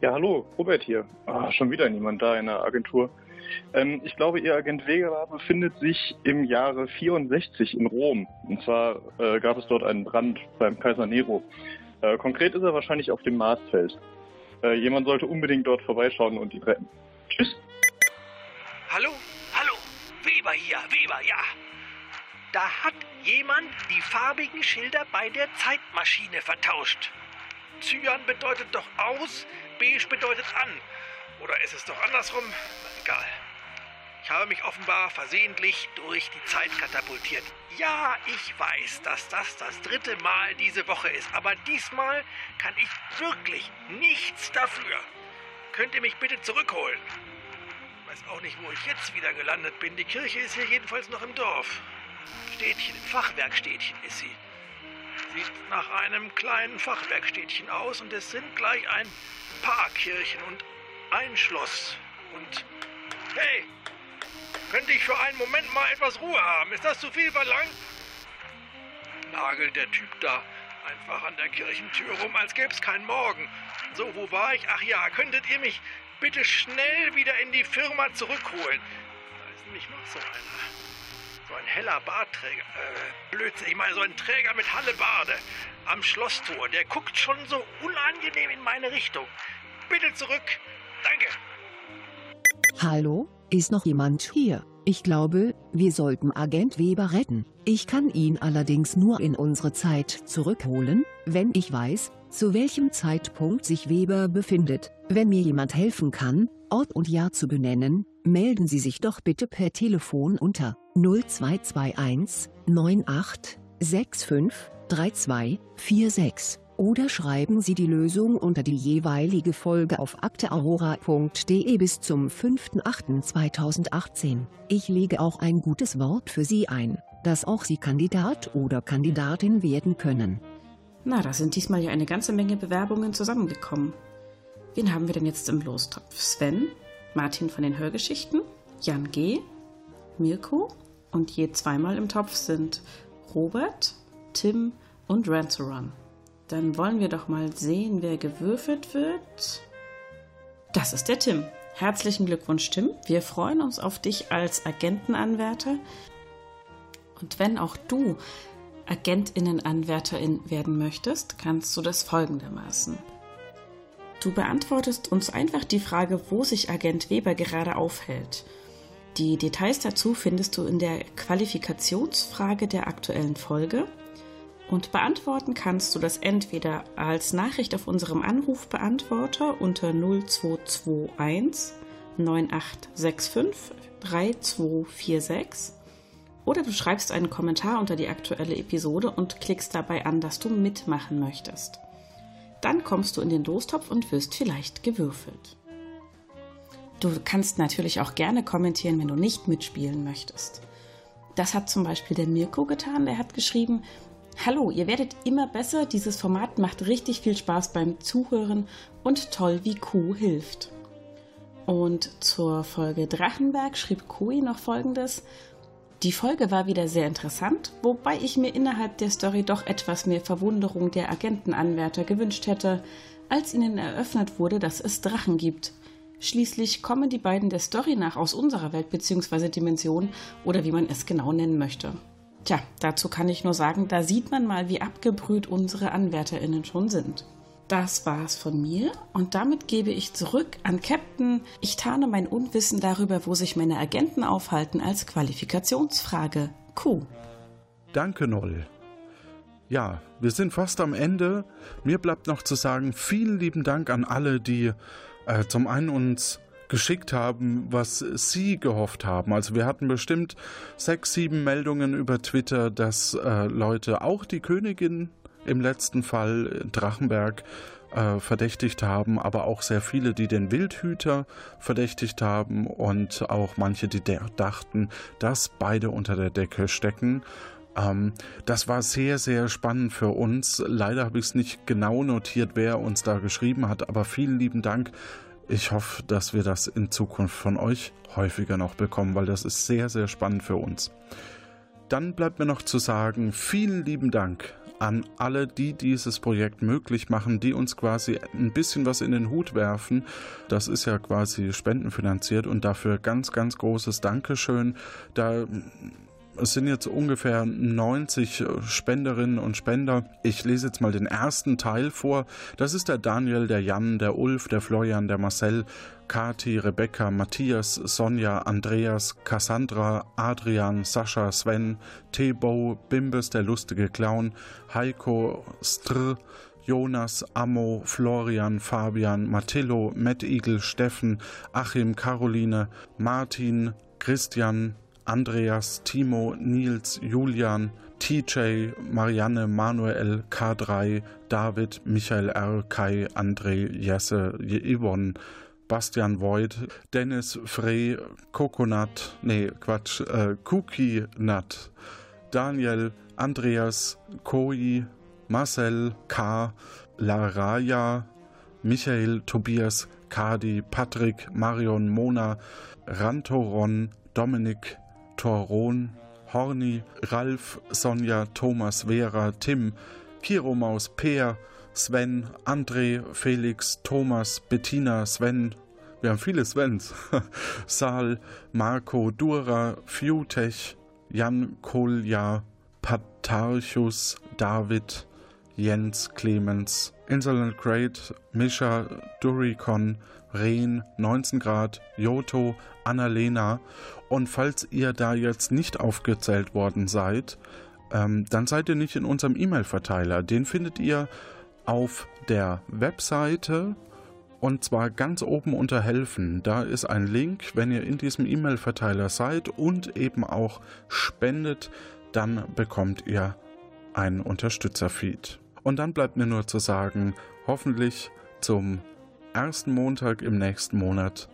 Ja, hallo, Robert hier. Ah, schon wieder niemand da in der Agentur. Ähm, ich glaube, Ihr Agent Wegerer befindet sich im Jahre 64 in Rom. Und zwar äh, gab es dort einen Brand beim Kaiser Nero. Äh, konkret ist er wahrscheinlich auf dem Marsfeld. Äh, jemand sollte unbedingt dort vorbeischauen und ihn retten. Tschüss. Hallo, hallo, Weber hier, Weber, ja. Da hat jemand die farbigen Schilder bei der Zeitmaschine vertauscht. Cyan bedeutet doch aus, beige bedeutet an. Oder ist es doch andersrum? Egal. Ich habe mich offenbar versehentlich durch die Zeit katapultiert. Ja, ich weiß, dass das das dritte Mal diese Woche ist, aber diesmal kann ich wirklich nichts dafür. Könnt ihr mich bitte zurückholen? Ich weiß auch nicht, wo ich jetzt wieder gelandet bin. Die Kirche ist hier jedenfalls noch im Dorf. Städtchen, Fachwerkstädtchen ist sie. Sieht nach einem kleinen Fachwerkstädtchen aus und es sind gleich ein paar Kirchen und ein Schloss. Und hey, könnte ich für einen Moment mal etwas Ruhe haben? Ist das zu viel verlangt? Nagelt der Typ da einfach an der Kirchentür rum, als gäbe es keinen Morgen. So, wo war ich? Ach ja, könntet ihr mich bitte schnell wieder in die Firma zurückholen. Da ist nämlich noch so einer. So ein heller Bartträger. Äh, Blödsinn, ich meine so ein Träger mit Hallebarde am Schlosstor. Der guckt schon so unangenehm in meine Richtung. Bitte zurück. Danke. Hallo, ist noch jemand hier? Ich glaube, wir sollten Agent Weber retten. Ich kann ihn allerdings nur in unsere Zeit zurückholen, wenn ich weiß, zu welchem Zeitpunkt sich Weber befindet. Wenn mir jemand helfen kann, Ort und Jahr zu benennen, melden Sie sich doch bitte per Telefon unter 0221 98 65 3246 oder schreiben Sie die Lösung unter die jeweilige Folge auf akteaurora.de bis zum 5.8.2018. Ich lege auch ein gutes Wort für Sie ein, dass auch Sie Kandidat oder Kandidatin werden können. Na, da sind diesmal ja eine ganze Menge Bewerbungen zusammengekommen. Wen haben wir denn jetzt im Lostopf? Sven, Martin von den Hörgeschichten, Jan G., Mirko und je zweimal im Topf sind Robert, Tim und Ranceron. Dann wollen wir doch mal sehen, wer gewürfelt wird. Das ist der Tim. Herzlichen Glückwunsch, Tim. Wir freuen uns auf dich als Agentenanwärter. Und wenn auch du Agentinnenanwärterin werden möchtest, kannst du das folgendermaßen. Du beantwortest uns einfach die Frage, wo sich Agent Weber gerade aufhält. Die Details dazu findest du in der Qualifikationsfrage der aktuellen Folge. Und beantworten kannst du das entweder als Nachricht auf unserem Anrufbeantworter unter 0221 9865 3246 oder du schreibst einen Kommentar unter die aktuelle Episode und klickst dabei an, dass du mitmachen möchtest. Dann kommst du in den Lostopf und wirst vielleicht gewürfelt. Du kannst natürlich auch gerne kommentieren, wenn du nicht mitspielen möchtest. Das hat zum Beispiel der Mirko getan, der hat geschrieben, Hallo, ihr werdet immer besser, dieses Format macht richtig viel Spaß beim Zuhören und toll, wie Q hilft. Und zur Folge Drachenberg schrieb Kui noch folgendes. Die Folge war wieder sehr interessant, wobei ich mir innerhalb der Story doch etwas mehr Verwunderung der Agentenanwärter gewünscht hätte, als ihnen eröffnet wurde, dass es Drachen gibt. Schließlich kommen die beiden der Story nach aus unserer Welt bzw. Dimension oder wie man es genau nennen möchte. Tja, dazu kann ich nur sagen, da sieht man mal, wie abgebrüht unsere AnwärterInnen schon sind. Das war's von mir und damit gebe ich zurück an Captain. Ich tarne mein Unwissen darüber, wo sich meine Agenten aufhalten, als Qualifikationsfrage. Q. Danke, Noll. Ja, wir sind fast am Ende. Mir bleibt noch zu sagen, vielen lieben Dank an alle, die äh, zum einen uns geschickt haben, was sie gehofft haben. Also wir hatten bestimmt sechs, sieben Meldungen über Twitter, dass äh, Leute auch die Königin im letzten Fall äh, Drachenberg äh, verdächtigt haben, aber auch sehr viele, die den Wildhüter verdächtigt haben und auch manche, die dachten, dass beide unter der Decke stecken. Ähm, das war sehr, sehr spannend für uns. Leider habe ich es nicht genau notiert, wer uns da geschrieben hat, aber vielen lieben Dank ich hoffe, dass wir das in Zukunft von euch häufiger noch bekommen, weil das ist sehr, sehr spannend für uns. Dann bleibt mir noch zu sagen, vielen lieben Dank an alle, die dieses Projekt möglich machen, die uns quasi ein bisschen was in den Hut werfen. Das ist ja quasi spendenfinanziert und dafür ganz, ganz großes Dankeschön. Da es sind jetzt ungefähr 90 Spenderinnen und Spender. Ich lese jetzt mal den ersten Teil vor. Das ist der Daniel, der Jan, der Ulf, der Florian, der Marcel, Kati, Rebecca, Matthias, Sonja, Andreas, Cassandra, Adrian, Sascha, Sven, Tebo, Bimbes, der lustige Clown, Heiko, Str, Jonas, Ammo, Florian, Fabian, Matillo, Matt Igel, Steffen, Achim, Caroline, Martin, Christian, Andreas, Timo, Nils, Julian, TJ, Marianne, Manuel, K3, David, Michael R., Kai, André, Jesse, Yvonne, Bastian Voigt, Dennis, Frey, Coconut, nee, Quatsch, äh, Cookie Nut, Daniel, Andreas, Koi, Marcel, K., Laraya, Michael, Tobias, Kadi, Patrick, Marion, Mona, Rantoron, Dominik, Toron, Horny, Ralf, Sonja, Thomas, Vera, Tim, Kiromaus, Peer, Sven, André, Felix, Thomas, Bettina, Sven, wir haben viele Svens. *laughs* Sal, Marco, Dura, Fiutech, Jan Kolja, Patarchus, David, Jens, Clemens, Insolent Great, Mischa, Duricon, Rehn, 19 Grad, Joto, Annalena. Und falls ihr da jetzt nicht aufgezählt worden seid, ähm, dann seid ihr nicht in unserem E-Mail-Verteiler. Den findet ihr auf der Webseite und zwar ganz oben unter Helfen. Da ist ein Link, wenn ihr in diesem E-Mail-Verteiler seid und eben auch spendet, dann bekommt ihr einen Unterstützerfeed. Und dann bleibt mir nur zu sagen, hoffentlich zum ersten Montag im nächsten Monat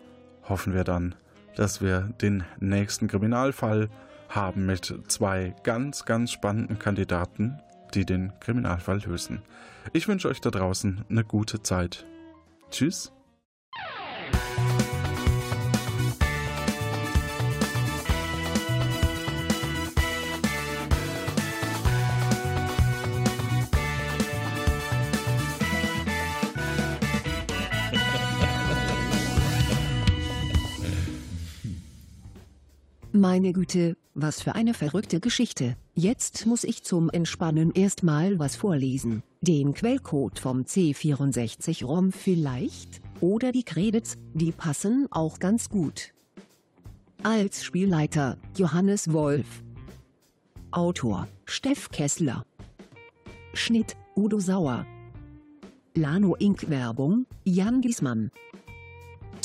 hoffen wir dann, dass wir den nächsten Kriminalfall haben mit zwei ganz, ganz spannenden Kandidaten, die den Kriminalfall lösen. Ich wünsche euch da draußen eine gute Zeit. Tschüss. Meine Güte, was für eine verrückte Geschichte. Jetzt muss ich zum Entspannen erstmal was vorlesen. Den Quellcode vom C64-ROM vielleicht? Oder die Credits, die passen auch ganz gut. Als Spielleiter Johannes Wolf. Autor Steff Kessler. Schnitt Udo Sauer. Lano Inc. Werbung Jan Giesmann.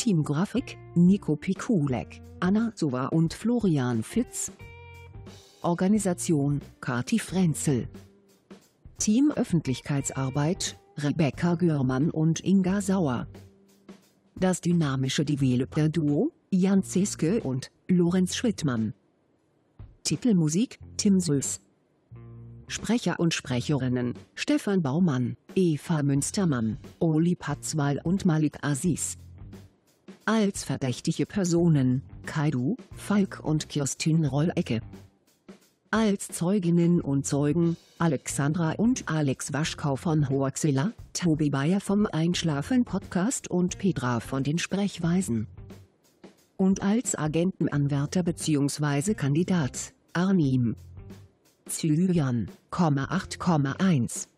Teamgrafik Nico Pikulek. Anna Sova und Florian Fitz. Organisation Kati Frenzel. Team Öffentlichkeitsarbeit Rebecca Görmann und Inga Sauer. Das dynamische Developer-Duo Jan Zeske und Lorenz Schrittmann. Titelmusik Tim Süß. Sprecher und Sprecherinnen Stefan Baumann, Eva Münstermann, Oli Patzwal und Malik Aziz. Als verdächtige Personen Kaidu, Falk und Kirstin Rollecke. Als Zeuginnen und Zeugen Alexandra und Alex Waschkau von Hoaxilla, Tobi Bayer vom Einschlafen Podcast und Petra von den Sprechweisen. Und als Agentenanwärter bzw. Kandidat Arnim. Zylian, 8,1